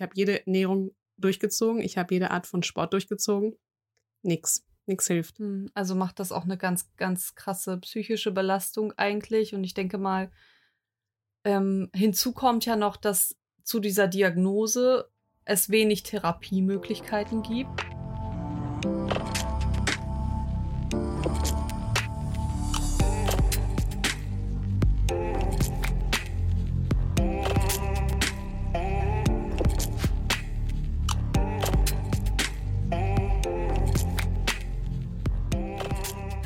Ich habe jede Ernährung durchgezogen, ich habe jede Art von Sport durchgezogen. Nix. Nix hilft. Hm, Also macht das auch eine ganz, ganz krasse psychische Belastung eigentlich. Und ich denke mal, ähm, hinzu kommt ja noch, dass zu dieser Diagnose es wenig Therapiemöglichkeiten gibt.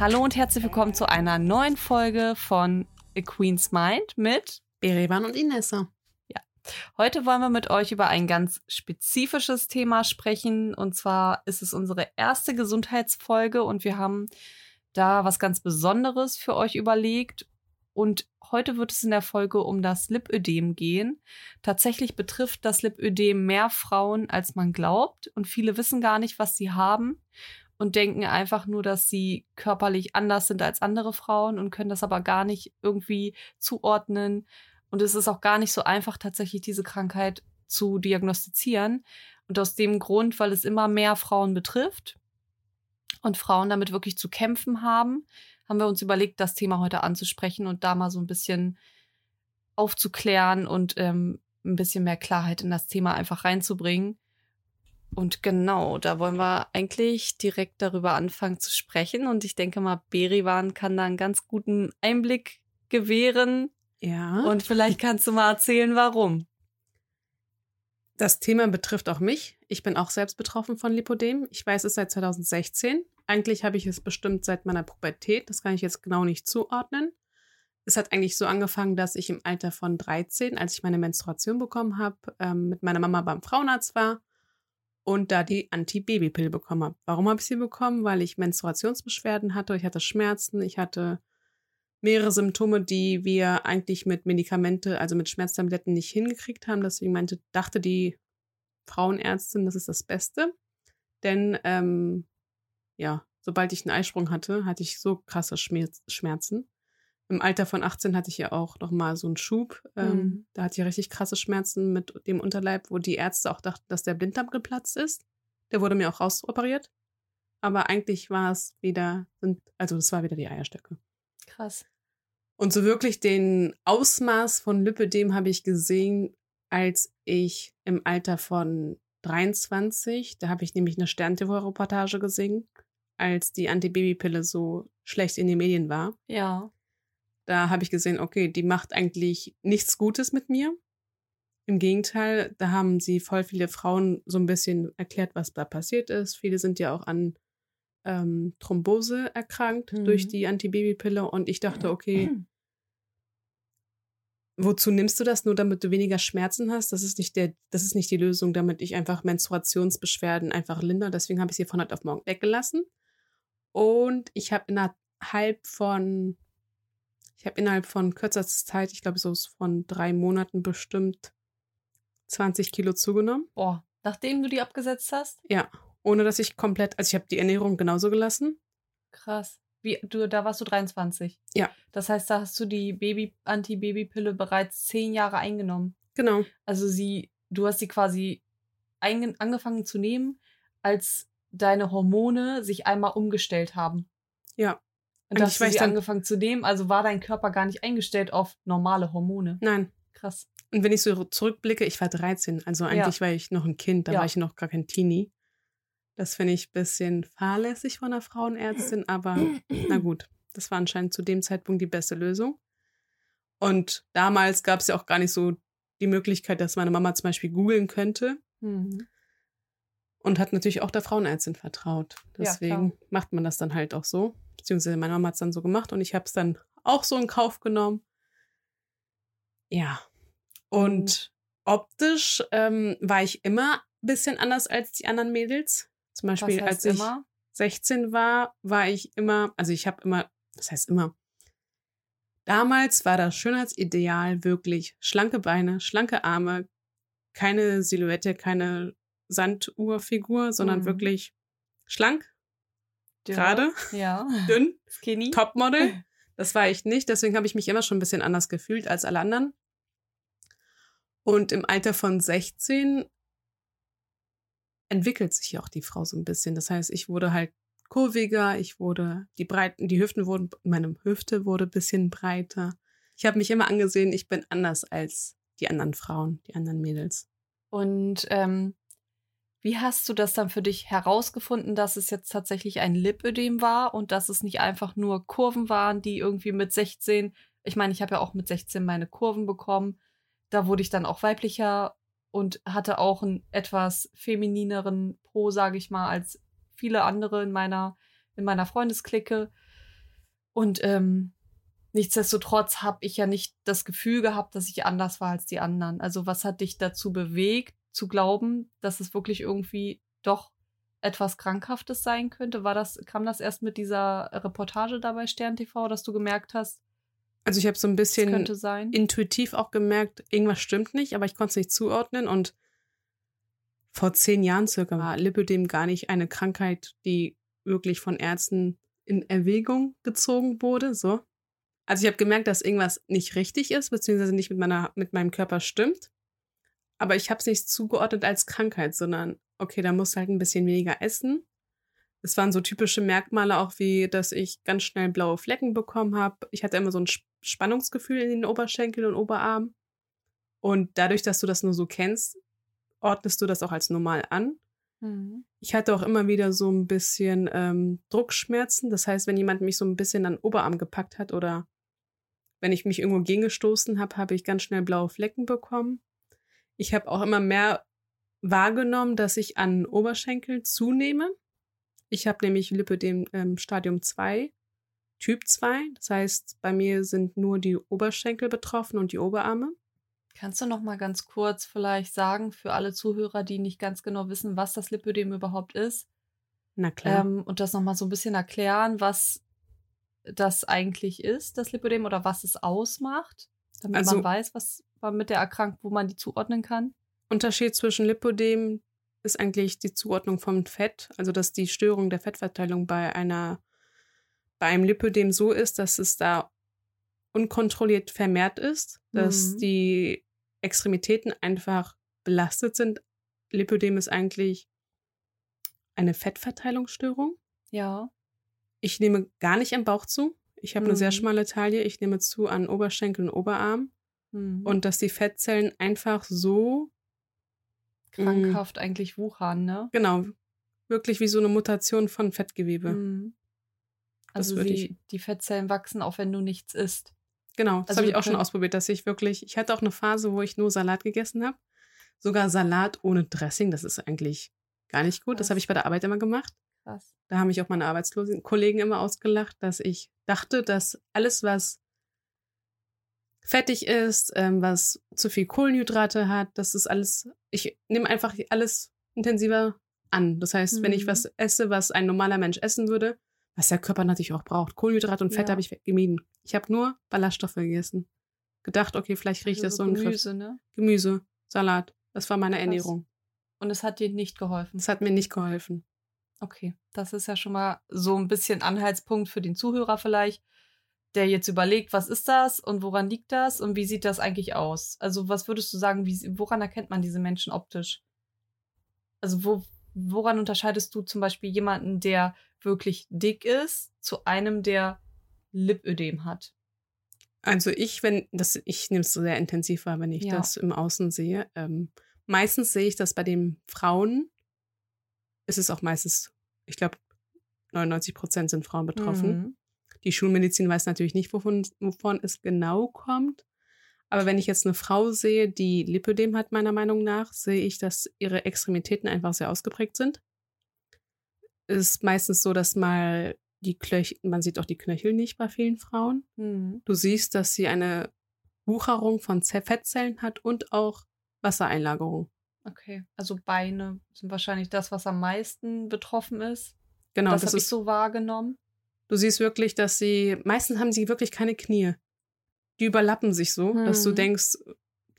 Hallo und herzlich willkommen zu einer neuen Folge von A Queen's Mind mit Berevan und Inessa. Heute wollen wir mit euch über ein ganz spezifisches Thema sprechen. Und zwar ist es unsere erste Gesundheitsfolge und wir haben da was ganz Besonderes für euch überlegt. Und heute wird es in der Folge um das Lipödem gehen. Tatsächlich betrifft das Lipödem mehr Frauen, als man glaubt. Und viele wissen gar nicht, was sie haben und denken einfach nur, dass sie körperlich anders sind als andere Frauen und können das aber gar nicht irgendwie zuordnen und es ist auch gar nicht so einfach, tatsächlich diese Krankheit zu diagnostizieren. Und aus dem Grund, weil es immer mehr Frauen betrifft und Frauen damit wirklich zu kämpfen haben, haben wir uns überlegt, das Thema heute anzusprechen und da mal so ein bisschen aufzuklären und ähm, ein bisschen mehr Klarheit in das Thema einfach reinzubringen. Und genau, da wollen wir eigentlich direkt darüber anfangen zu sprechen. Und ich denke mal, Berivan kann da einen ganz guten Einblick gewähren, Ja. und vielleicht kannst du mal erzählen, warum. Das Thema betrifft auch mich. Ich bin auch selbst betroffen von Lipodem. Ich weiß es seit 2016. Eigentlich habe ich es bestimmt seit meiner Pubertät. Das kann ich jetzt genau nicht zuordnen. Es hat eigentlich so angefangen, dass ich im Alter von 13, als ich meine Menstruation bekommen habe, ähm, mit meiner Mama beim Frauenarzt war und da die Antibabypille bekommen habe. Warum habe ich sie bekommen? Weil ich Menstruationsbeschwerden hatte. Ich hatte Schmerzen. Ich hatte mehrere Symptome, die wir eigentlich mit Medikamente, also mit Schmerztabletten nicht hingekriegt haben. Deswegen meinte, dachte die Frauenärztin, das ist das Beste. Denn ähm, ja, sobald ich einen Eisprung hatte, hatte ich so krasse Schmerz Schmerzen. Im Alter von 18 hatte ich ja auch noch mal so einen Schub. Ähm, Mhm. Da hatte ich richtig krasse Schmerzen mit dem Unterleib, wo die Ärzte auch dachten, dass der Blinddarm geplatzt ist. Der wurde mir auch rausoperiert. Aber eigentlich war es wieder, also es war wieder die Eierstöcke. Krass. Und so wirklich den Ausmaß von Lipödem habe ich gesehen, als ich im Alter von 23, da habe ich nämlich eine Stern-TV-Reportage gesehen, als die Antibabypille so schlecht in den Medien war. Ja. Da habe ich gesehen, okay, die macht eigentlich nichts Gutes mit mir. Im Gegenteil, da haben sie voll viele Frauen so ein bisschen erklärt, was da passiert ist. Viele sind ja auch an ähm, Thrombose erkrankt Mhm. durch die Antibabypille. Und ich dachte, okay, wozu nimmst du das? Nur damit du weniger Schmerzen hast? Das ist nicht der, das ist nicht die Lösung, damit ich einfach Menstruationsbeschwerden einfach lindere. Deswegen habe ich sie von heute auf morgen weggelassen. Und ich habe innerhalb von, ich habe innerhalb von kürzester Zeit, ich glaube so von drei Monaten bestimmt 20 Kilo zugenommen. Boah, nachdem du die abgesetzt hast? Ja, ohne dass ich komplett, also ich habe die Ernährung genauso gelassen. Krass. Wie, du, da warst du 23. Ja. Das heißt, da hast du die Baby, Antibabypille bereits zehn Jahre eingenommen. Genau. Also sie, du hast sie quasi angefangen zu nehmen, als deine Hormone sich einmal umgestellt haben. Ja. Und da Eigentlich hast du dann- angefangen zu nehmen, also war dein Körper gar nicht eingestellt auf normale Hormone. Nein. Krass. Und wenn ich so zurückblicke, ich war 13, also eigentlich war ich noch ein Kind, da Ja. war ich noch gar kein Teenie. Das finde ich ein bisschen fahrlässig von einer Frauenärztin, aber na gut, das war anscheinend zu dem Zeitpunkt die beste Lösung. Und damals gab es ja auch gar nicht so die Möglichkeit, dass meine Mama zum Beispiel googeln könnte Mhm. und hat natürlich auch der Frauenärztin vertraut. Ja, Deswegen klar. macht man das dann halt auch so. Beziehungsweise meine Mama hat es dann so gemacht und ich habe es dann auch so in Kauf genommen. Ja. Und optisch ähm, war ich immer ein bisschen anders als die anderen Mädels. Zum Beispiel, als ich immer? 16 war, war ich immer, also ich habe immer, das heißt immer, damals war das Schönheitsideal wirklich schlanke Beine, schlanke Arme, keine Silhouette, keine Sanduhrfigur, sondern Mhm. wirklich schlank, Ja. gerade, Ja. dünn, Skinny. Topmodel. Das war ich nicht, deswegen habe ich mich immer schon ein bisschen anders gefühlt als alle anderen. Und im Alter von 16 entwickelt sich ja auch die Frau so ein bisschen. Das heißt, ich wurde halt kurviger, ich wurde, die Breiten, die Hüften wurden, meine Hüfte wurde ein bisschen breiter. Ich habe mich immer angesehen, ich bin anders als die anderen Frauen, die anderen Mädels. Und ähm, wie hast du das dann für dich herausgefunden, dass es jetzt tatsächlich ein Lipödem war und dass es nicht einfach nur Kurven waren, die irgendwie mit 16, ich meine, ich habe ja auch mit 16 meine Kurven bekommen, da wurde ich dann auch weiblicher und hatte auch einen etwas feminineren Po, sage ich mal, als viele andere in meiner, in meiner Freundesklicke. Und ähm, nichtsdestotrotz habe ich ja nicht das Gefühl gehabt, dass ich anders war als die anderen. Also was hat dich dazu bewegt, zu glauben, dass es wirklich irgendwie doch etwas Krankhaftes sein könnte? War das, kam das erst mit dieser Reportage dabei Stern TV, dass du gemerkt hast? Also ich habe so ein bisschen intuitiv auch gemerkt, irgendwas stimmt nicht, aber ich konnte es nicht zuordnen und vor zehn Jahren circa war Lipödem gar nicht eine Krankheit, die wirklich von Ärzten in Erwägung gezogen wurde. So. Also ich habe gemerkt, dass irgendwas nicht richtig ist, beziehungsweise nicht mit, meiner, mit meinem Körper stimmt. Aber ich habe es nicht zugeordnet als Krankheit, sondern okay, da musst du halt ein bisschen weniger essen. Es waren so typische Merkmale auch wie, dass ich ganz schnell blaue Flecken bekommen habe. Ich hatte immer so ein Spannungsgefühl in den Oberschenkeln und Oberarmen. Und dadurch, dass du das nur so kennst, ordnest du das auch als normal an. Mhm. Ich hatte auch immer wieder so ein bisschen ähm, Druckschmerzen. Das heißt, wenn jemand mich so ein bisschen an den Oberarm gepackt hat oder wenn ich mich irgendwo gegengestoßen habe, habe ich ganz schnell blaue Flecken bekommen. Ich habe auch immer mehr wahrgenommen, dass ich an Oberschenkeln zunehme. Ich habe nämlich Lipödem ähm, Stadium 2, Typ 2. Das heißt, bei mir sind nur die Oberschenkel betroffen und die Oberarme. Kannst du noch mal ganz kurz vielleicht sagen für alle Zuhörer, die nicht ganz genau wissen, was das Lipödem überhaupt ist? Na klar. Ähm, und das noch mal so ein bisschen erklären, was das eigentlich ist, das Lipödem, oder was es ausmacht, damit also, man weiß, was mit der Erkrankung, wo man die zuordnen kann. Unterschied zwischen Lipödem ist eigentlich die Zuordnung vom Fett, also dass die Störung der Fettverteilung bei einer bei einem Lipödem so ist, dass es da unkontrolliert vermehrt ist, dass mhm. die Extremitäten einfach belastet sind. Lipödem ist eigentlich eine Fettverteilungsstörung. Ja. Ich nehme gar nicht im Bauch zu. Ich habe mhm. eine sehr mhm. schmale Taille. Ich nehme zu an Oberschenkel und Oberarm. Mhm. Und dass die Fettzellen einfach so krankhaft mh, eigentlich wuchern, ne? Genau. Wirklich wie so eine Mutation von Fettgewebe. Mhm. Also die, die Fettzellen wachsen, auch wenn du nichts isst. Genau, das also habe ich auch schon ausprobiert, dass ich wirklich, ich hatte auch eine Phase, wo ich nur Salat gegessen habe. Sogar Salat ohne Dressing, das ist eigentlich gar nicht gut. Krass. Das habe ich bei der Arbeit immer gemacht. Krass. Da haben mich auch meine arbeitslosen Kollegen immer ausgelacht, dass ich dachte, dass alles, was fettig ist, ähm, was zu viel Kohlenhydrate hat, das ist alles, ich nehme einfach alles intensiver an. Das heißt, mhm. wenn ich mhm. was esse, was ein normaler Mensch essen würde, was der Körper natürlich auch braucht. Kohlenhydrate und Fett ja. habe ich gemieden. Ich habe nur Ballaststoffe gegessen. Gedacht, okay, vielleicht riecht also das so ein Gemüse, Griff. ne? Gemüse, Salat. Das war meine. Ernährung. Und es hat dir nicht geholfen? Es hat mir nicht geholfen. Okay, das ist ja schon mal so ein bisschen Anhaltspunkt für den Zuhörer vielleicht, der jetzt überlegt, was ist das und woran liegt das und wie sieht das eigentlich aus? Also was würdest du sagen, wie, woran erkennt man diese Menschen optisch? Also wo, woran unterscheidest du zum Beispiel jemanden, der wirklich dick ist, zu einem, der Lipödem hat? Also ich, wenn das, ich nehme es so sehr intensiv wahr, wenn ich ja. das im Außen sehe. Ähm, meistens sehe ich das bei den Frauen. Es ist auch meistens, ich glaube, 99 Prozent sind Frauen betroffen. Mhm. Die Schulmedizin weiß natürlich nicht, wovon, wovon es genau kommt. Aber wenn ich jetzt eine Frau sehe, die Lipödem hat, meiner Meinung nach, sehe ich, dass ihre Extremitäten einfach sehr ausgeprägt sind. Es ist meistens so, dass mal die Knöchel, man sieht auch die Knöchel nicht bei vielen Frauen. Mhm. Du siehst, dass sie eine Wucherung von Fettzellen hat und auch Wassereinlagerung. Okay, also Beine sind wahrscheinlich das, was am meisten betroffen ist. Genau, das, das habe ich so wahrgenommen. Du siehst wirklich, dass sie, meistens haben sie wirklich keine Knie. Die überlappen sich so, hm. dass du hm. denkst,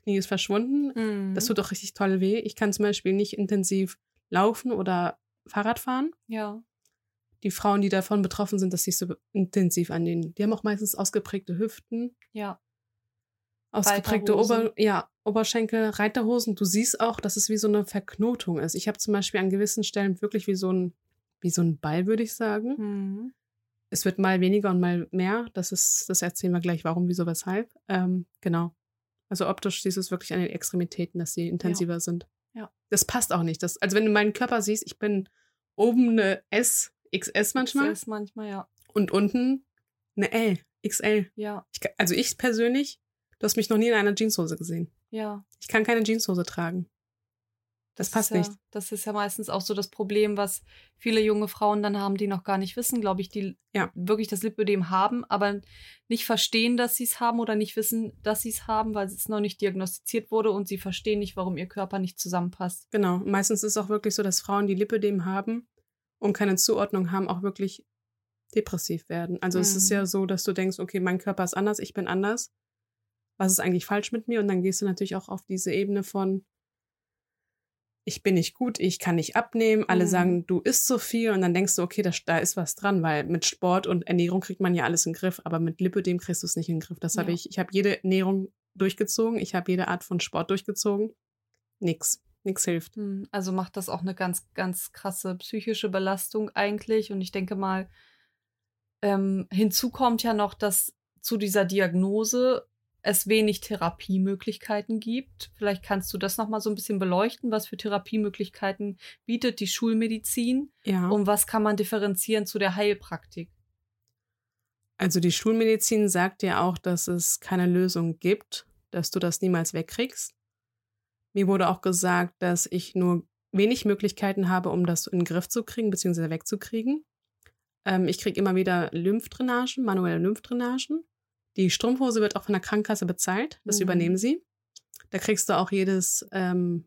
Knie ist verschwunden. Hm. Das tut doch richtig toll weh. Ich kann zum Beispiel nicht intensiv laufen oder Fahrrad fahren. Ja. Die Frauen, die davon betroffen sind, das siehst du intensiv an denen. Die haben auch meistens ausgeprägte Hüften. Ja. Ausgeprägte Ober ja, Oberschenkel, Reiterhosen. Du siehst auch, dass es wie so eine Verknotung ist. Ich habe zum Beispiel an gewissen Stellen wirklich wie so ein, wie so ein Ball, würde ich sagen. Mhm. Es wird mal weniger und mal mehr. Das ist, das erzählen wir gleich, warum, wieso, weshalb. Ähm, genau. Also optisch siehst du es wirklich an den Extremitäten, dass sie intensiver ja. sind. Ja. Das passt auch nicht. Das, also wenn du meinen Körper siehst, ich bin oben eine S, XS manchmal. XS manchmal, ja. Und unten eine L, XL. Ja. Ich, also ich persönlich, du hast mich noch nie in einer Jeanshose gesehen. Ja. Ich kann keine Jeanshose tragen. Das, das passt ja, nicht. Das ist ja meistens auch so das Problem, was viele junge Frauen dann haben, die noch gar nicht wissen, glaube ich, die ja. wirklich das Lipödem haben, aber nicht verstehen, dass sie es haben oder nicht wissen, dass sie es haben, weil es noch nicht diagnostiziert wurde und sie verstehen nicht, warum ihr Körper nicht zusammenpasst. Genau. Meistens ist es auch wirklich so, dass Frauen, die Lipödem haben und keine Zuordnung haben, auch wirklich depressiv werden. Also mhm. es ist ja Mhm. so, dass du denkst, okay, mein Körper ist anders, ich bin anders. Was ist eigentlich falsch mit mir? Und dann gehst du natürlich auch auf diese Ebene von, ich bin nicht gut, ich kann nicht abnehmen, alle Mhm. sagen, du isst so viel und dann denkst du, okay, da, da ist was dran, weil mit Sport und Ernährung kriegt man ja alles in den Griff, aber mit Lipödem kriegst du es nicht in den Griff. Das habe Ja. ich, ich habe jede Ernährung durchgezogen, ich habe jede Art von Sport durchgezogen. Nix, nix hilft. Hm, Also macht das auch eine ganz, ganz krasse psychische Belastung eigentlich. Und ich denke mal, ähm, hinzu kommt ja noch, dass zu dieser Diagnose es wenig Therapiemöglichkeiten gibt. Vielleicht kannst du das noch mal so ein bisschen beleuchten. Was für Therapiemöglichkeiten bietet die Schulmedizin? Ja. Und was kann man differenzieren zu der Heilpraktik? Also die Schulmedizin sagt ja auch, dass es keine Lösung gibt, dass du das niemals wegkriegst. Mir wurde auch gesagt, dass ich nur wenig Möglichkeiten habe, um das in den Griff zu kriegen bzw. wegzukriegen. Ähm, ich kriege immer wieder Lymphdrainagen, manuelle Lymphdrainagen. Die Strumpfhose wird auch von der Krankenkasse bezahlt. Das Mhm. übernehmen sie. Da kriegst du auch jedes, ähm,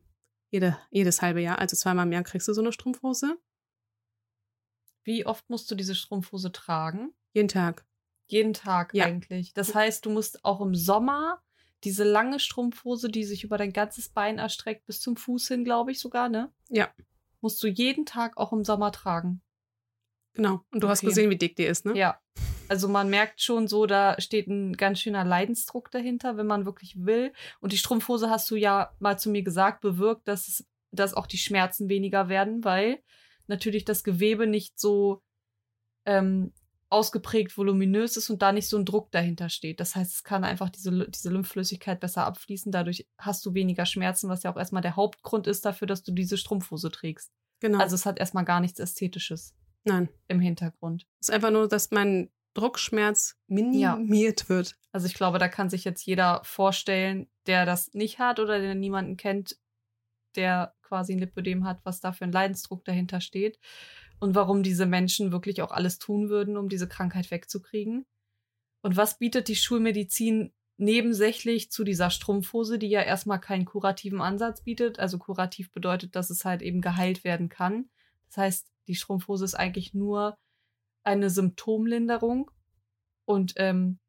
jede, jedes halbe Jahr, also zweimal im Jahr kriegst du so eine Strumpfhose. Wie oft musst du diese Strumpfhose tragen? Jeden Tag. Jeden Tag Ja. eigentlich. Das heißt, du musst auch im Sommer diese lange Strumpfhose, die sich über dein ganzes Bein erstreckt, bis zum Fuß hin, glaube ich sogar, ne? Ja. Musst du jeden Tag auch im Sommer tragen. Genau. Und du hast Okay. gesehen, wie dick die ist, ne? Ja. Also man merkt schon so, da steht ein ganz schöner Leidensdruck dahinter, wenn man wirklich will. Und die Strumpfhose hast du ja mal zu mir gesagt, bewirkt, dass, es, dass auch die Schmerzen weniger werden, weil natürlich das Gewebe nicht so ähm, ausgeprägt voluminös ist und da nicht so ein Druck dahinter steht. Das heißt, es kann einfach diese, diese Lymphflüssigkeit besser abfließen. Dadurch hast du weniger Schmerzen, was ja auch erstmal der Hauptgrund ist dafür, dass du diese Strumpfhose trägst. Genau. Also es hat erstmal gar nichts Ästhetisches Nein. im Hintergrund. Es ist einfach nur, dass mein Druckschmerz minimiert wird. Also ich glaube, da kann sich jetzt jeder vorstellen, der das nicht hat oder der niemanden kennt, der quasi ein Lipödem hat, was da für ein Leidensdruck dahinter steht und warum diese Menschen wirklich auch alles tun würden, um diese Krankheit wegzukriegen. Und was bietet die Schulmedizin nebensächlich zu dieser Strumpfhose, die ja erstmal keinen kurativen Ansatz bietet? Also kurativ bedeutet, dass es halt eben geheilt werden kann. Das heißt, die Strumpfhose ist eigentlich nur eine Symptomlinderung und ähm,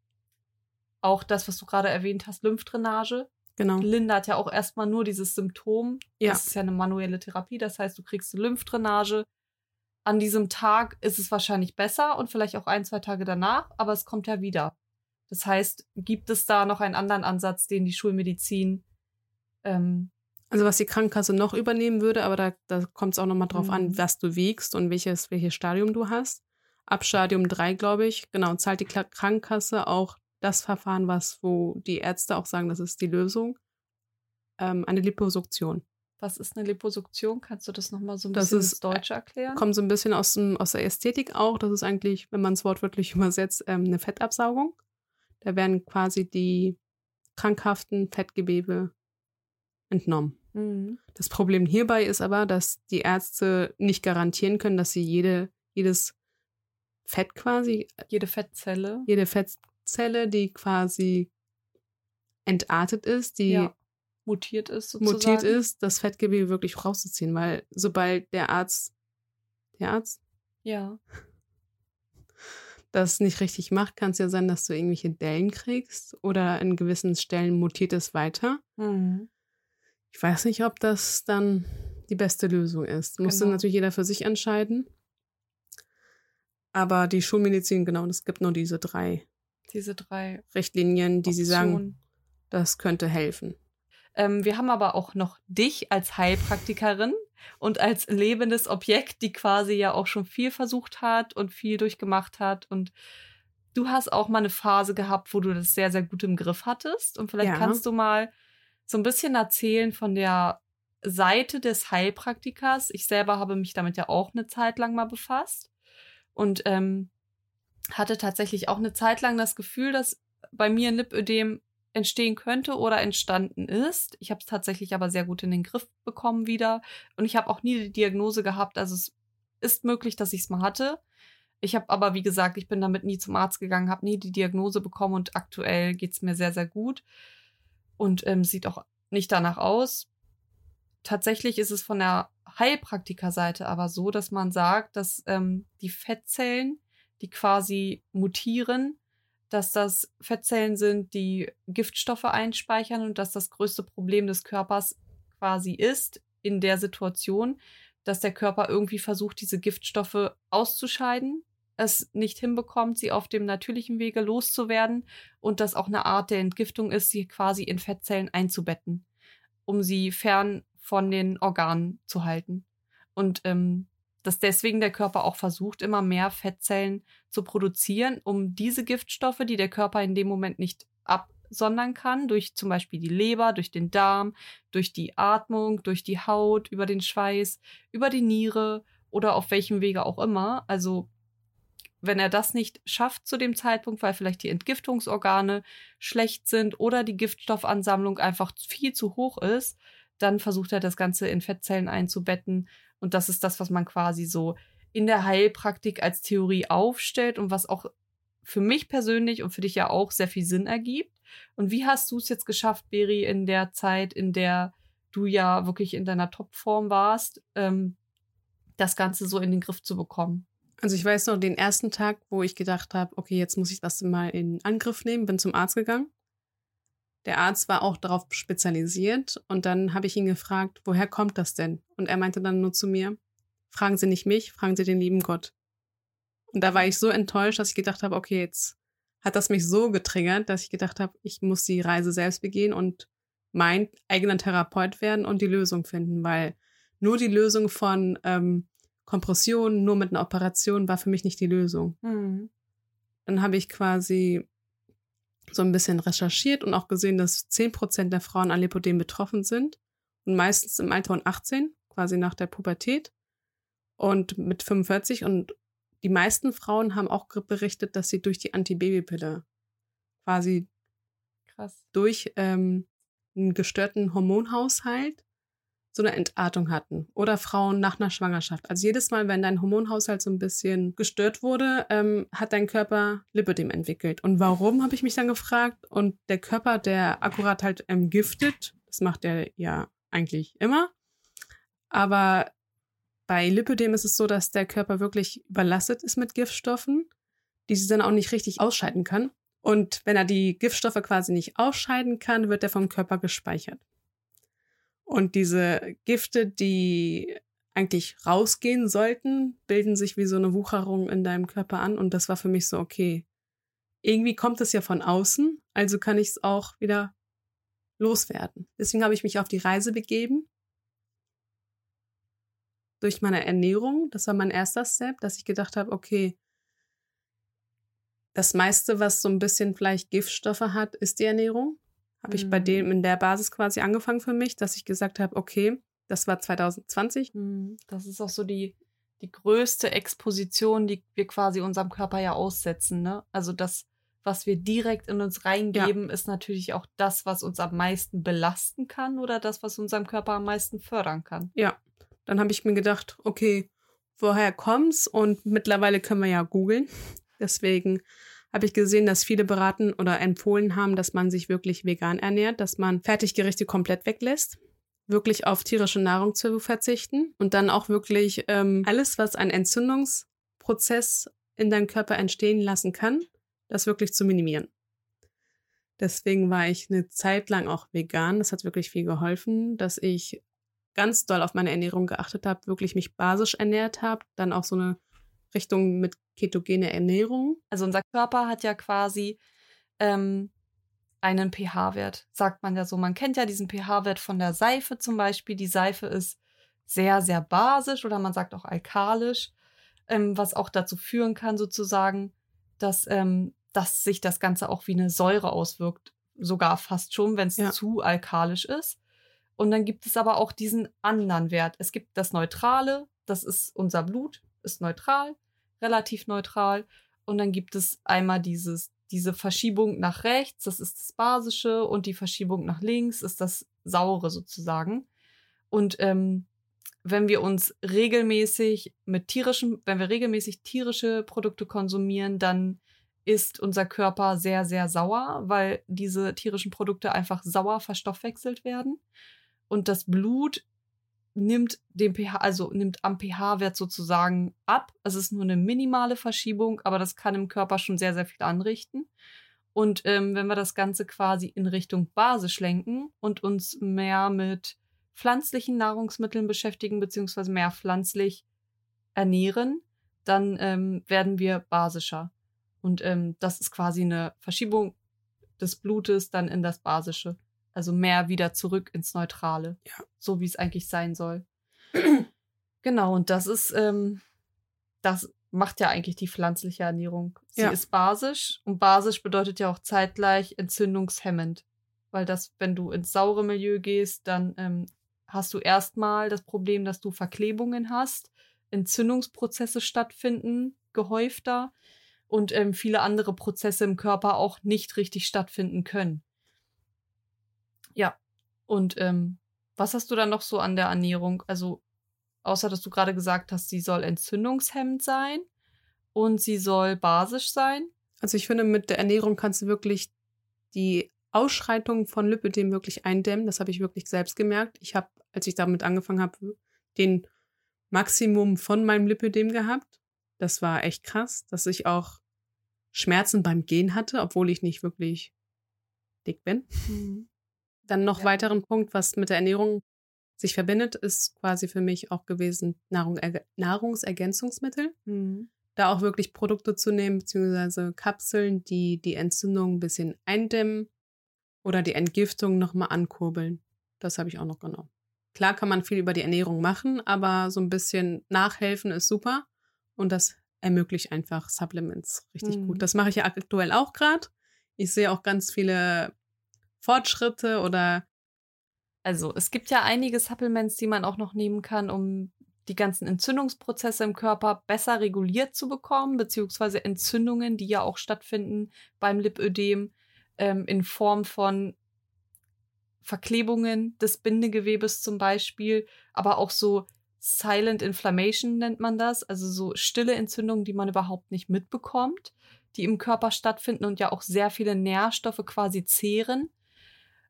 auch das, was du gerade erwähnt hast, Lymphdrainage, Genau. lindert ja auch erstmal nur dieses Symptom. Ja. Das ist ja eine manuelle Therapie. Das heißt, du kriegst eine Lymphdrainage. An diesem Tag ist es wahrscheinlich besser und vielleicht auch ein, zwei Tage danach, aber es kommt ja wieder. Das heißt, gibt es da noch einen anderen Ansatz, den die Schulmedizin ähm, Also was die Krankenkasse noch übernehmen würde, aber da, da kommt es auch nochmal drauf an, Mhm. was du wiegst und welches, welches Stadium du hast. Ab Stadium 3, glaube ich, genau, zahlt die Krankenkasse auch das Verfahren, was, wo die Ärzte auch sagen, das ist die Lösung, ähm, eine Liposuktion. was ist eine Liposuktion? Kannst du das nochmal so ein Das bisschen ist- ins Deutsche erklären? Kommt so ein bisschen aus, dem, aus der Ästhetik auch. Das ist eigentlich, wenn man es wortwörtlich übersetzt, ähm, eine Fettabsaugung. Da werden quasi die krankhaften Fettgewebe entnommen. Mhm. Das Problem hierbei ist aber, dass die Ärzte nicht garantieren können, dass sie jede, jedes Fett quasi, Jede Fettzelle. jede Fettzelle, die quasi entartet ist, die ja, mutiert ist sozusagen. mutiert ist, das Fettgewebe wirklich rauszuziehen, weil sobald der Arzt, der Arzt Ja. das nicht richtig macht, kann es ja sein, dass du irgendwelche Dellen kriegst oder in gewissen Stellen mutiert es weiter. Mhm. Ich weiß nicht, ob das dann die beste Lösung ist. Muss dann Genau. natürlich jeder für sich entscheiden. Aber die Schulmedizin, genau, es gibt nur diese drei Diese drei Richtlinien, die sie sagen, Optionen. Das könnte helfen. Ähm, wir haben aber auch noch dich als Heilpraktikerin und als lebendes Objekt, die quasi ja auch schon viel versucht hat und viel durchgemacht hat. Und du hast auch mal eine Phase gehabt, wo du das sehr, sehr gut im Griff hattest. Und vielleicht ja. kannst du mal so ein bisschen erzählen von der Seite des Heilpraktikers. Ich selber habe mich damit ja auch eine Zeit lang mal befasst und ähm, hatte tatsächlich auch eine Zeit lang das Gefühl, dass bei mir ein Lipödem entstehen könnte oder entstanden ist. Ich habe es tatsächlich aber sehr gut in den Griff bekommen wieder und ich habe auch nie die Diagnose gehabt. Also es ist möglich, dass ich es mal hatte. Ich habe aber, wie gesagt, ich bin damit nie zum Arzt gegangen, habe nie die Diagnose bekommen und aktuell geht es mir sehr, sehr gut und ähm, sieht auch nicht danach aus. Tatsächlich ist es von der Heilpraktikerseite aber so, dass man sagt, dass ähm, die Fettzellen, die quasi mutieren, dass das Fettzellen sind, die Giftstoffe einspeichern und dass das größte Problem des Körpers quasi ist in der Situation, dass der Körper irgendwie versucht, diese Giftstoffe auszuscheiden, es nicht hinbekommt, sie auf dem natürlichen Wege loszuwerden und das auch eine Art der Entgiftung ist, sie quasi in Fettzellen einzubetten, um sie fern von den Organen zu halten. Und ähm, dass deswegen der Körper auch versucht, immer mehr Fettzellen zu produzieren, um diese Giftstoffe, die der Körper in dem Moment nicht absondern kann, durch zum Beispiel die Leber, durch den Darm, durch die Atmung, durch die Haut, über den Schweiß, über die Niere oder auf welchem Wege auch immer. Also wenn er das nicht schafft zu dem Zeitpunkt, weil vielleicht die Entgiftungsorgane schlecht sind oder die Giftstoffansammlung einfach viel zu hoch ist, dann versucht er das Ganze in Fettzellen einzubetten und das ist das, was man quasi so in der Heilpraktik als Theorie aufstellt und was auch für mich persönlich und für dich ja auch sehr viel Sinn ergibt. Und wie hast du es jetzt geschafft, Beri, in der Zeit, in der du ja wirklich in deiner Topform warst, ähm, das Ganze so in den Griff zu bekommen? Also ich weiß noch den ersten Tag, wo ich gedacht habe, okay, jetzt muss ich das mal in Angriff nehmen, bin zum Arzt gegangen. Der Arzt war auch darauf spezialisiert und dann habe ich ihn gefragt, woher kommt das denn? Und er meinte dann nur zu mir, fragen Sie nicht mich, fragen Sie den lieben Gott. Und da war ich so enttäuscht, dass ich gedacht habe, okay, jetzt hat das mich so getriggert, dass ich gedacht habe, ich muss die Reise selbst begehen und mein eigener Therapeut werden und die Lösung finden, weil nur die Lösung von ähm, Kompression, nur mit einer Operation war für mich nicht die Lösung. Mhm. Dann habe ich quasi so ein bisschen recherchiert und auch gesehen, dass 10% der Frauen an Lipodem betroffen sind und meistens im Alter von 18, quasi nach der Pubertät und mit 45 und die meisten Frauen haben auch berichtet, dass sie durch die Antibabypille quasi Krass. durch ähm, einen gestörten Hormonhaushalt so eine Entartung hatten oder Frauen nach einer Schwangerschaft. Also jedes Mal, wenn dein Hormonhaushalt so ein bisschen gestört wurde, ähm, hat dein Körper Lipödem entwickelt. Und warum, habe ich mich dann gefragt. Und der Körper, der akkurat halt entgiftet, das macht er ja eigentlich immer. Aber bei Lipödem ist es so, dass der Körper wirklich überlastet ist mit Giftstoffen, die sie dann auch nicht richtig ausscheiden kann. Und wenn er die Giftstoffe quasi nicht ausscheiden kann, wird er vom Körper gespeichert. Und diese Gifte, die eigentlich rausgehen sollten, bilden sich wie so eine Wucherung in deinem Körper an. Und das war für mich so, okay, irgendwie kommt es ja von außen, also kann ich es auch wieder loswerden. Deswegen habe ich mich auf die Reise begeben. Durch meine Ernährung, das war mein erster Step, dass ich gedacht habe, okay, das meiste, was so ein bisschen vielleicht Giftstoffe hat, ist die Ernährung. Habe ich bei mhm. dem in der Basis quasi angefangen für mich, dass ich gesagt habe, okay, das war 2020. Mhm. Das ist auch so die, die größte Exposition, die wir quasi unserem Körper ja aussetzen. Ne? Also das, was wir direkt in uns reingeben, ja. ist natürlich auch das, was uns am meisten belasten kann oder das, was unserem Körper am meisten fördern kann. Ja, dann habe ich mir gedacht, okay, woher kommt's? Und mittlerweile können wir ja googeln. Deswegen habe ich gesehen, dass viele beraten oder empfohlen haben, dass man sich wirklich vegan ernährt, dass man Fertiggerichte komplett weglässt, wirklich auf tierische Nahrung zu verzichten und dann auch wirklich ähm, alles, was ein Entzündungsprozess in deinem Körper entstehen lassen kann, das wirklich zu minimieren. Deswegen war ich eine Zeit lang auch vegan. Das hat wirklich viel geholfen, dass ich ganz doll auf meine Ernährung geachtet habe, wirklich mich basisch ernährt habe, dann auch so eine Richtung mit ketogene Ernährung. Also unser Körper hat ja quasi ähm, einen pH-Wert, sagt man ja so. Man kennt ja diesen pH-Wert von der Seife zum Beispiel. Die Seife ist sehr, sehr basisch oder man sagt auch alkalisch, ähm, was auch dazu führen kann, sozusagen, dass, ähm, dass sich das Ganze auch wie eine Säure auswirkt. Sogar fast schon, wenn es ja. zu alkalisch ist. Und dann gibt es aber auch diesen anderen Wert. Es gibt das Neutrale, das ist unser Blut, ist neutral, relativ neutral. Und dann gibt es einmal dieses, diese Verschiebung nach rechts, das ist das Basische, und die Verschiebung nach links ist das Saure sozusagen. Und ähm, wenn wir uns regelmäßig mit tierischen, wenn wir regelmäßig tierische Produkte konsumieren, dann ist unser Körper sehr, sehr sauer, weil diese tierischen Produkte einfach sauer verstoffwechselt werden. Und das Blut nimmt den pH, also nimmt am pH-Wert sozusagen ab. Es ist nur eine minimale Verschiebung, aber das kann im Körper schon sehr, sehr viel anrichten. Und ähm, wenn wir das Ganze quasi in Richtung Basis lenken und uns mehr mit pflanzlichen Nahrungsmitteln beschäftigen, beziehungsweise mehr pflanzlich ernähren, dann ähm, werden wir basischer. Und ähm, das ist quasi eine Verschiebung des Blutes dann in das Basische. Also mehr wieder zurück ins Neutrale. Ja. So wie es eigentlich sein soll. genau, und das ist, ähm, das macht ja eigentlich die pflanzliche Ernährung. Sie ja. ist basisch und basisch bedeutet ja auch zeitgleich entzündungshemmend. Weil das, wenn du ins saure Milieu gehst, dann ähm, hast du erstmal das Problem, dass du Verklebungen hast, Entzündungsprozesse stattfinden, gehäufter und ähm, viele andere Prozesse im Körper auch nicht richtig stattfinden können. Ja. Und ähm, was hast du dann noch so an der Ernährung? Also, außer dass du gerade gesagt hast, sie soll entzündungshemmend sein und sie soll basisch sein. Also ich finde, mit der Ernährung kannst du wirklich die Ausschreitung von Lipödem wirklich eindämmen. Das habe ich wirklich selbst gemerkt. Ich habe, als ich damit angefangen habe, den Maximum von meinem Lipödem gehabt. Das war echt krass, dass ich auch Schmerzen beim Gehen hatte, obwohl ich nicht wirklich dick bin. Mhm. Dann noch ja. weiteren Punkt, was mit der Ernährung sich verbindet, ist quasi für mich auch gewesen Nahrung, Nahrungsergänzungsmittel. Mhm. Da auch wirklich Produkte zu nehmen, beziehungsweise Kapseln, die die Entzündung ein bisschen eindämmen oder die Entgiftung nochmal ankurbeln. Das habe ich auch noch genommen. Klar kann man viel über die Ernährung machen, aber so ein bisschen nachhelfen ist super und das ermöglicht einfach Supplements richtig mhm. gut. Das mache ich ja aktuell auch gerade. Ich sehe auch ganz viele Fortschritte oder also es gibt ja einige Supplements, die man auch noch nehmen kann, um die ganzen Entzündungsprozesse im Körper besser reguliert zu bekommen, beziehungsweise Entzündungen, die ja auch stattfinden beim Lipödem ähm, in Form von Verklebungen des Bindegewebes zum Beispiel, aber auch so Silent Inflammation nennt man das, also so stille Entzündungen, die man überhaupt nicht mitbekommt, die im Körper stattfinden und ja auch sehr viele Nährstoffe quasi zehren.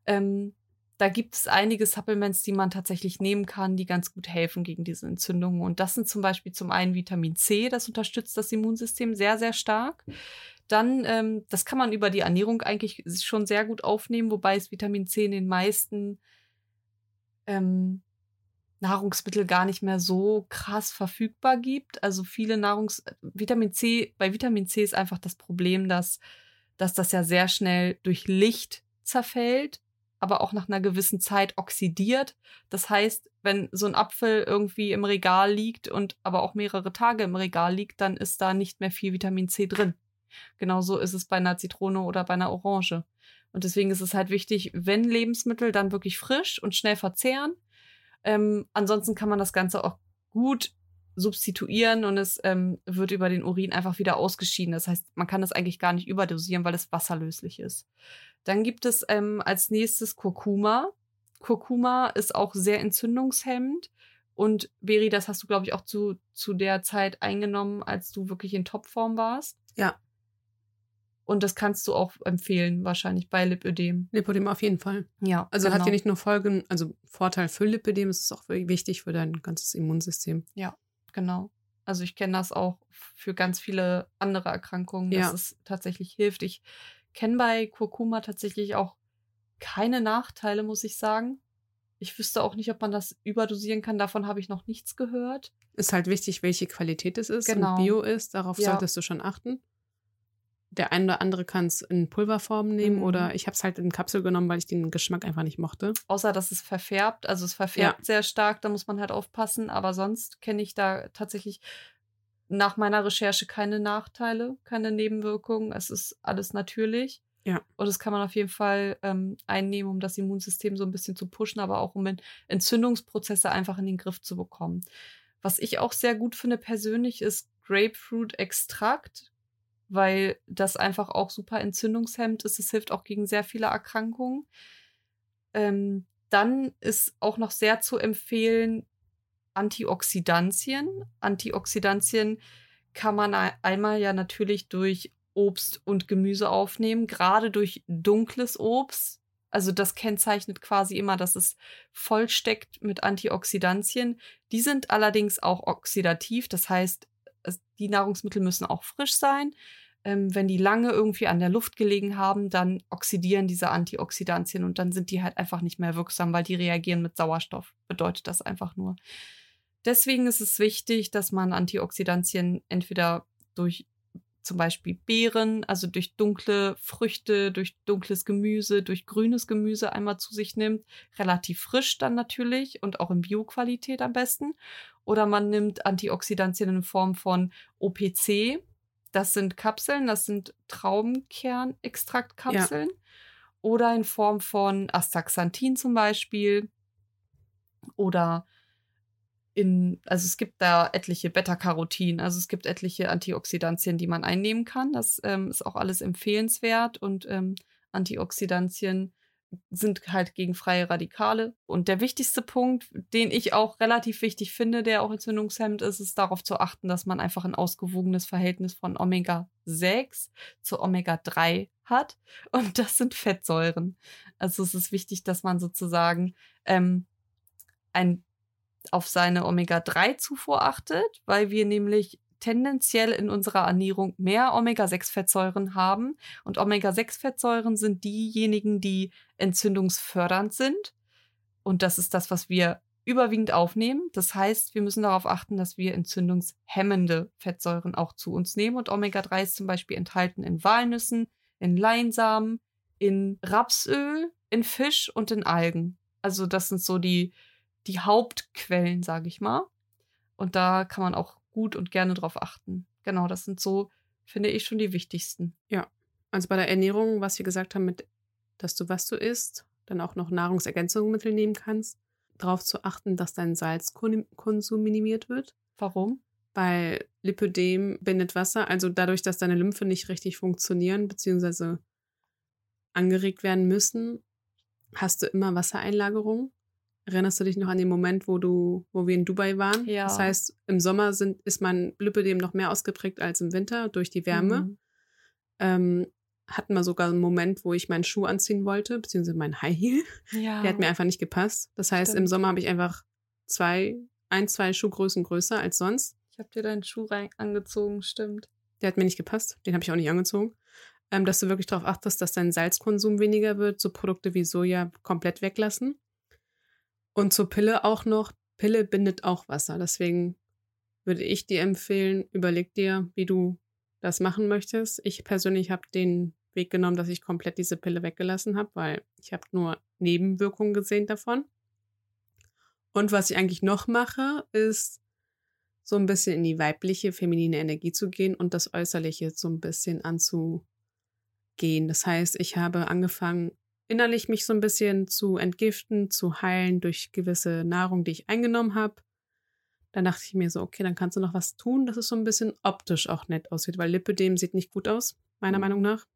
Ähm, da gibt es einige Supplements, die man tatsächlich nehmen kann, die ganz gut helfen gegen diese Entzündungen. Und das sind zum Beispiel zum einen Vitamin C, das unterstützt das Immunsystem sehr, sehr stark. Dann, ähm, das kann man über die Ernährung eigentlich schon sehr gut aufnehmen, wobei es Vitamin C in den meisten ähm, Nahrungsmittel gar nicht mehr so krass verfügbar gibt. Also viele Nahrungs Vitamin C, bei Vitamin C ist einfach das Problem, dass, dass das ja sehr schnell durch Licht zerfällt aber auch nach einer gewissen Zeit oxidiert. Das heißt, wenn so ein Apfel irgendwie im Regal liegt und aber auch mehrere Tage im Regal liegt, dann ist da nicht mehr viel Vitamin C drin. Genauso ist es bei einer Zitrone oder bei einer Orange. Und deswegen ist es halt wichtig, wenn Lebensmittel, dann wirklich frisch und schnell verzehren. Ähm, ansonsten kann man das Ganze auch gut substituieren und es ähm, wird über den Urin einfach wieder ausgeschieden. Das heißt, man kann das eigentlich gar nicht überdosieren, weil es wasserlöslich ist. Dann gibt es ähm, als nächstes Kurkuma. Kurkuma ist auch sehr entzündungshemmend. Und Beri, das hast du, glaube ich, auch zu, zu der Zeit eingenommen, als du wirklich in Topform warst. Ja. Und das kannst du auch empfehlen, wahrscheinlich bei Lipödem. Lipödem auf jeden Fall. Ja. Also genau. hat ja nicht nur Folgen, also Vorteil für Lipödem, es ist auch wichtig für dein ganzes Immunsystem. Ja, genau. Also ich kenne das auch für ganz viele andere Erkrankungen, dass ja. es tatsächlich hilft. Ich kenne bei Kurkuma tatsächlich auch keine Nachteile, muss ich sagen. Ich wüsste auch nicht, ob man das überdosieren kann. Davon habe ich noch nichts gehört. Ist halt wichtig, welche Qualität es ist genau. und Bio ist. Darauf ja. solltest du schon achten. Der eine oder andere kann es in Pulverform nehmen Mhm. oder ich habe es halt in Kapsel genommen, weil ich den Geschmack einfach nicht mochte. Außer, dass es verfärbt. Also es verfärbt sehr stark, da muss man halt aufpassen. Aber sonst kenne ich da tatsächlich nach meiner Recherche keine Nachteile, keine Nebenwirkungen. Es ist alles natürlich. Ja. Und das kann man auf jeden Fall ähm, einnehmen, um das Immunsystem so ein bisschen zu pushen, aber auch um Ent- Entzündungsprozesse einfach in den Griff zu bekommen. Was ich auch sehr gut finde persönlich ist Grapefruit-Extrakt, weil das einfach auch super entzündungshemmend ist. Es hilft auch gegen sehr viele Erkrankungen. Ähm, dann ist auch noch sehr zu empfehlen Antioxidantien. Antioxidantien kann man ei- einmal ja natürlich durch Obst und Gemüse aufnehmen, gerade durch dunkles Obst. Also das kennzeichnet quasi immer, dass es vollsteckt mit Antioxidantien. Die sind allerdings auch oxidativ, das heißt, die Nahrungsmittel müssen auch frisch sein. Ähm, wenn die lange irgendwie an der Luft gelegen haben, dann oxidieren diese Antioxidantien und dann sind die halt einfach nicht mehr wirksam, weil die reagieren mit Sauerstoff. Bedeutet das einfach nur. Deswegen ist es wichtig, dass man Antioxidantien entweder durch zum Beispiel Beeren, also durch dunkle Früchte, durch dunkles Gemüse, durch grünes Gemüse einmal zu sich nimmt. Relativ frisch dann natürlich und auch in Bioqualität am besten. Oder man nimmt Antioxidantien in Form von OPC. Das sind Kapseln, das sind Traubenkernextraktkapseln. Oder in Form von Astaxanthin zum Beispiel. Oder in, also es gibt da etliche Beta-Carotin, also es gibt etliche Antioxidantien, die man einnehmen kann. Das ähm, ist auch alles empfehlenswert und ähm, Antioxidantien sind halt gegen freie Radikale. Und der wichtigste Punkt, den ich auch relativ wichtig finde, der auch entzündungshemmend ist, ist darauf zu achten, dass man einfach ein ausgewogenes Verhältnis von Omega-6 zu Omega-3 hat. Und das sind Fettsäuren. Also es ist wichtig, dass man sozusagen ähm, ein auf seine Omega-3-Zufuhr achtet, weil wir nämlich tendenziell in unserer Ernährung mehr Omega-6-Fettsäuren haben. Und Omega-6-Fettsäuren sind diejenigen, die entzündungsfördernd sind. Und das ist das, was wir überwiegend aufnehmen. Das heißt, wir müssen darauf achten, dass wir entzündungshemmende Fettsäuren auch zu uns nehmen. Und Omega-3 ist zum Beispiel enthalten in Walnüssen, in Leinsamen, in Rapsöl, in Fisch und in Algen. Also das sind so die, die Hauptquellen, sage ich mal. Und da kann man auch gut und gerne drauf achten. Genau, das sind so, finde ich, schon die wichtigsten. Also bei der Ernährung, was wir gesagt haben, mit, dass du was du isst, dann auch noch Nahrungsergänzungsmittel nehmen kannst, darauf zu achten, dass dein Salzkonsum minimiert wird, Warum? weil Lipödem bindet Wasser, also dadurch, dass deine Lymphe nicht richtig funktionieren bzw. angeregt werden müssen, hast du immer Wassereinlagerung. Erinnerst du dich noch an den Moment, wo du, wo wir in Dubai waren? Ja. Das heißt, im Sommer sind, ist mein Lipödem noch mehr ausgeprägt als im Winter durch die Wärme. Mhm. Ähm, hatten wir sogar einen Moment, wo ich meinen Schuh anziehen wollte, beziehungsweise meinen High Heel. Ja. Der hat mir einfach nicht gepasst. Das heißt, im Stimmt. Sommer habe ich einfach zwei, ein, zwei Schuhgrößen größer als sonst. ich habe dir deinen Schuh rein angezogen, stimmt. Der hat mir nicht gepasst. Den habe ich auch nicht angezogen. Ähm, dass du wirklich darauf achtest, dass dein Salzkonsum weniger wird. So Produkte wie Soja komplett weglassen. Und zur Pille auch noch. Pille bindet auch Wasser. Deswegen würde ich dir empfehlen, überleg dir, wie du das machen möchtest. Ich persönlich habe den Weg genommen, dass ich komplett diese Pille weggelassen habe, weil ich habe nur Nebenwirkungen gesehen davon. Und was ich eigentlich noch mache, ist so ein bisschen in die weibliche, feminine Energie zu gehen und das Äußerliche so ein bisschen anzugehen. Das heißt, ich habe angefangen, innerlich mich so ein bisschen zu entgiften, zu heilen durch gewisse Nahrung, die ich eingenommen habe. Dann dachte ich mir so, okay, dann kannst du noch was tun, dass es so ein bisschen optisch auch nett aussieht, weil Lipödem sieht nicht gut aus, meiner Mhm. Meinung nach.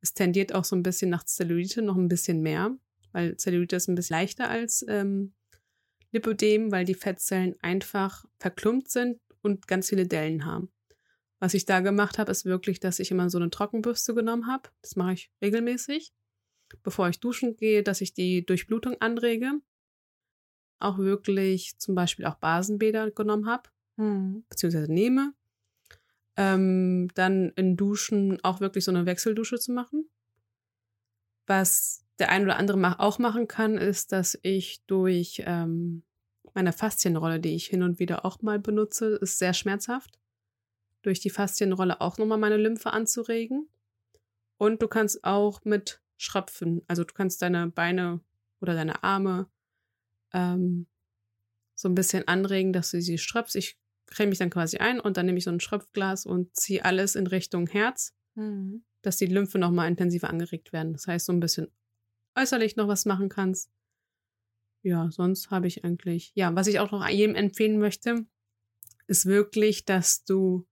Es tendiert auch so ein bisschen nach Zellulite, noch ein bisschen mehr, weil Zellulite ist ein bisschen leichter als ähm, Lipödem, weil die Fettzellen einfach verklumpt sind und ganz viele Dellen haben. Was ich da gemacht habe, ist wirklich, dass ich immer so eine Trockenbürste genommen habe. Das mache ich regelmäßig. Bevor ich duschen gehe, dass ich die Durchblutung anrege. Auch wirklich zum Beispiel auch Basenbäder genommen habe, Hm. beziehungsweise nehme. Ähm, dann in Duschen auch wirklich so eine Wechseldusche zu machen. Was der ein oder andere auch machen kann, ist, dass ich durch ähm, meine Faszienrolle, die ich hin und wieder auch mal benutze, ist sehr schmerzhaft. Durch die Faszienrolle auch nochmal meine Lymphe anzuregen. Und du kannst auch mit Schröpfen, also du kannst deine Beine oder deine Arme ähm, so ein bisschen anregen, dass du sie ströpfst. Ich creme mich dann quasi ein und dann nehme ich so ein Schröpfglas und ziehe alles in Richtung Herz, mhm. dass die Lymphe nochmal intensiver angeregt werden. Das heißt, so ein bisschen äußerlich noch was machen kannst. Ja, sonst habe ich eigentlich, ja, was ich auch noch jedem empfehlen möchte, ist wirklich, dass du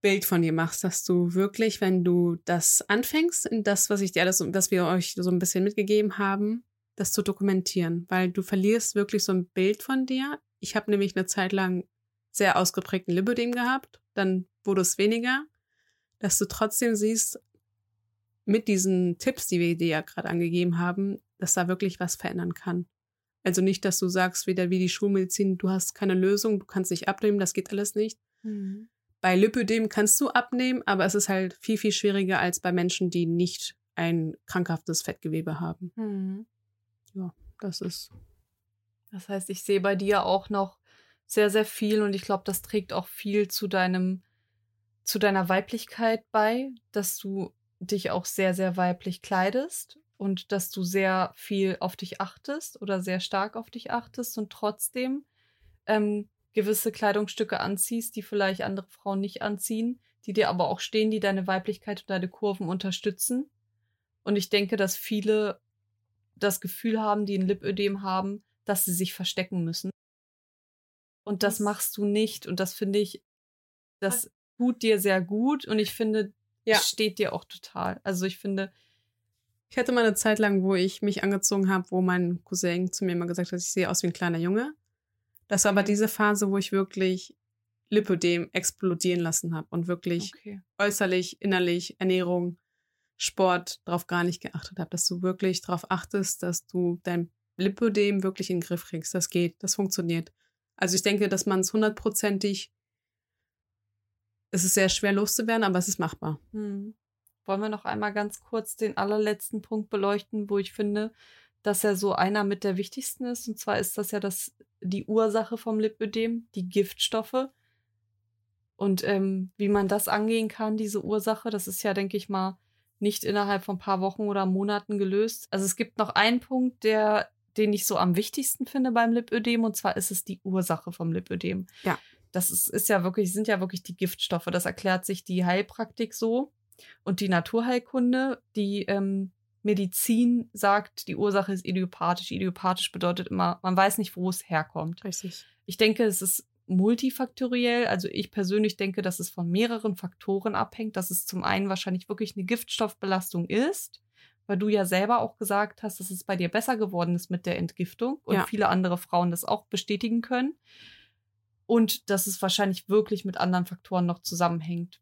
Bild von dir machst, dass du wirklich, wenn du das anfängst, in das, was ich dir alles, was wir euch so ein bisschen mitgegeben haben, das zu dokumentieren, weil du verlierst wirklich so ein Bild von dir. Ich habe nämlich eine Zeit lang sehr ausgeprägten Lipödem gehabt, dann wurde es weniger, dass du trotzdem siehst, mit diesen Tipps, die wir dir ja gerade angegeben haben, dass da wirklich was verändern kann. Also nicht, dass du sagst, wieder wie die Schulmedizin, du hast keine Lösung, du kannst nicht abnehmen, das geht alles nicht. Mhm. Bei Lipödem kannst du abnehmen, aber es ist halt viel, viel schwieriger als bei Menschen, die nicht ein krankhaftes Fettgewebe haben. Mhm. Ja, das ist. Das heißt, ich sehe bei dir auch noch sehr, sehr viel und ich glaube, das trägt auch viel zu deinem, zu deiner Weiblichkeit bei, dass du dich auch sehr, sehr weiblich kleidest und dass du sehr viel auf dich achtest oder sehr stark auf dich achtest und trotzdem ähm, gewisse Kleidungsstücke anziehst, die vielleicht andere Frauen nicht anziehen, die dir aber auch stehen, die deine Weiblichkeit und deine Kurven unterstützen. Und ich denke, dass viele das Gefühl haben, die ein Lipödem haben, dass sie sich verstecken müssen. Und das, das machst du nicht. Und das finde ich, das tut dir sehr gut. Und ich finde, ja. steht dir auch total. Also ich finde. Ich hatte mal eine Zeit lang, wo ich mich angezogen habe, wo mein Cousin zu mir immer gesagt hat, ich sehe aus wie ein kleiner Junge. Das war aber diese Phase, wo ich wirklich Lipödem explodieren lassen habe und wirklich okay. äußerlich, innerlich, Ernährung, Sport darauf gar nicht geachtet habe, dass du wirklich darauf achtest, dass du dein Lipödem wirklich in den Griff kriegst. Das geht, das funktioniert. Also ich denke, dass man es hundertprozentig, es ist sehr schwer loszuwerden, aber es ist machbar. Hm. Wollen wir noch einmal ganz kurz den allerletzten Punkt beleuchten, wo ich finde, dass er so einer mit der wichtigsten ist. Und zwar ist das ja das, die Ursache vom Lipödem, die Giftstoffe. Und ähm, wie man das angehen kann, diese Ursache, das ist ja, denke ich mal, nicht innerhalb von ein paar Wochen oder Monaten gelöst. Also es gibt noch einen Punkt, der, den ich so am wichtigsten finde beim Lipödem, und zwar ist es die Ursache vom Lipödem. Ja. Das ist, ist ja wirklich, sind ja wirklich die Giftstoffe. Das erklärt sich die Heilpraktik so. Und die Naturheilkunde, die ähm, Medizin sagt, die Ursache ist idiopathisch. Idiopathisch bedeutet immer, man weiß nicht, wo es herkommt. Richtig. Ich denke, es ist multifaktoriell. Also ich persönlich denke, dass es von mehreren Faktoren abhängt, dass es zum einen wahrscheinlich wirklich eine Giftstoffbelastung ist, weil du ja selber auch gesagt hast, dass es bei dir besser geworden ist mit der Entgiftung und ja. viele andere Frauen das auch bestätigen können. Und dass es wahrscheinlich wirklich mit anderen Faktoren noch zusammenhängt.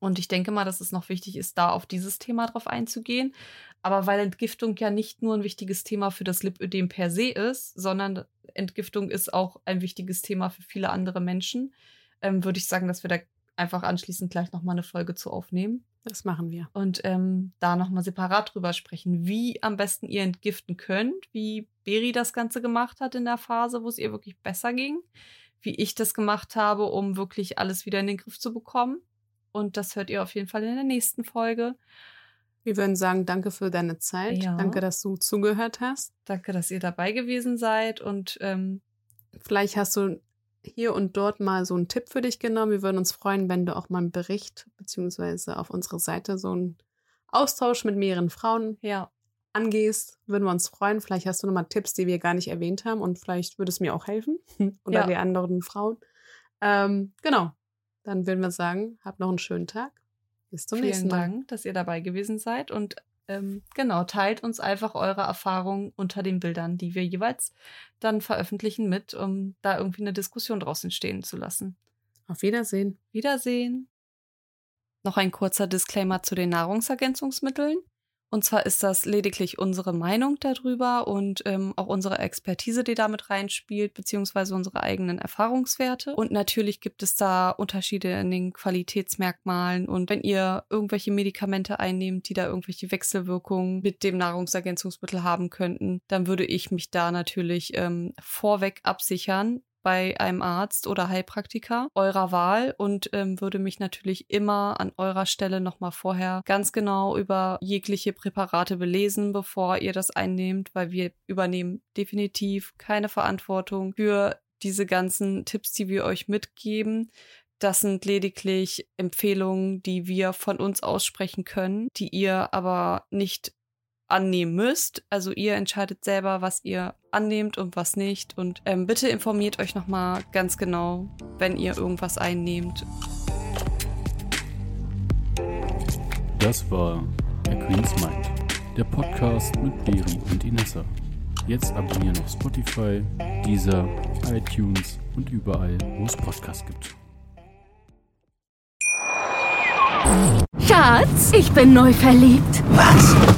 Und ich denke mal, dass es noch wichtig ist, da auf dieses Thema drauf einzugehen. Aber weil Entgiftung ja nicht nur ein wichtiges Thema für das Lipödem per se ist, sondern Entgiftung ist auch ein wichtiges Thema für viele andere Menschen, ähm, würde ich sagen, dass wir da einfach anschließend gleich nochmal eine Folge zu aufnehmen. Das machen wir. Und ähm, da nochmal separat drüber sprechen, wie am besten ihr entgiften könnt, wie Beri das Ganze gemacht hat in der Phase, wo es ihr wirklich besser ging, wie ich das gemacht habe, um wirklich alles wieder in den Griff zu bekommen. Und das hört ihr auf jeden Fall in der nächsten Folge. Wir würden sagen, danke für deine Zeit. Ja. Danke, dass du zugehört hast. Danke, dass ihr dabei gewesen seid. Und ähm, vielleicht hast du hier und dort mal so einen Tipp für dich genommen. Wir würden uns freuen, wenn du auch mal einen Bericht beziehungsweise auf unserer Seite so einen Austausch mit mehreren Frauen ja. angehst. Würden wir uns freuen. Vielleicht hast du nochmal Tipps, die wir gar nicht erwähnt haben und vielleicht würde es mir auch helfen oder ja. die anderen Frauen. Ähm, genau. Dann würden wir sagen, habt noch einen schönen Tag. Bis zum Vielen nächsten Mal. Vielen Dank, dass ihr dabei gewesen seid und ähm, genau, teilt uns einfach eure Erfahrungen unter den Bildern, die wir jeweils dann veröffentlichen mit, um da irgendwie eine Diskussion draus entstehen zu lassen. Auf Wiedersehen. Wiedersehen. Noch ein kurzer Disclaimer zu den Nahrungsergänzungsmitteln. Und zwar ist das lediglich unsere Meinung darüber und ähm, auch unsere Expertise, die damit reinspielt, beziehungsweise unsere eigenen Erfahrungswerte. Und natürlich gibt es da Unterschiede in den Qualitätsmerkmalen. Und wenn ihr irgendwelche Medikamente einnehmt, die da irgendwelche Wechselwirkungen mit dem Nahrungsergänzungsmittel haben könnten, dann würde ich mich da natürlich ähm, vorweg absichern, bei einem Arzt oder Heilpraktiker eurer Wahl und ähm, würde mich natürlich immer an eurer Stelle nochmal vorher ganz genau über jegliche Präparate belesen, bevor ihr das einnehmt, weil wir übernehmen definitiv keine Verantwortung für diese ganzen Tipps, die wir euch mitgeben. Das sind lediglich Empfehlungen, die wir von uns aussprechen können, die ihr aber nicht annehmen müsst. Also ihr entscheidet selber, was ihr annehmt und was nicht. Und ähm, bitte informiert euch nochmal ganz genau, wenn ihr irgendwas einnehmt. Das war der Queen's Mind, der Podcast mit Beri und Inessa. Jetzt abonnieren auf Spotify, Deezer, iTunes und überall, wo es Podcasts gibt. Schatz, ich bin neu verliebt. Was?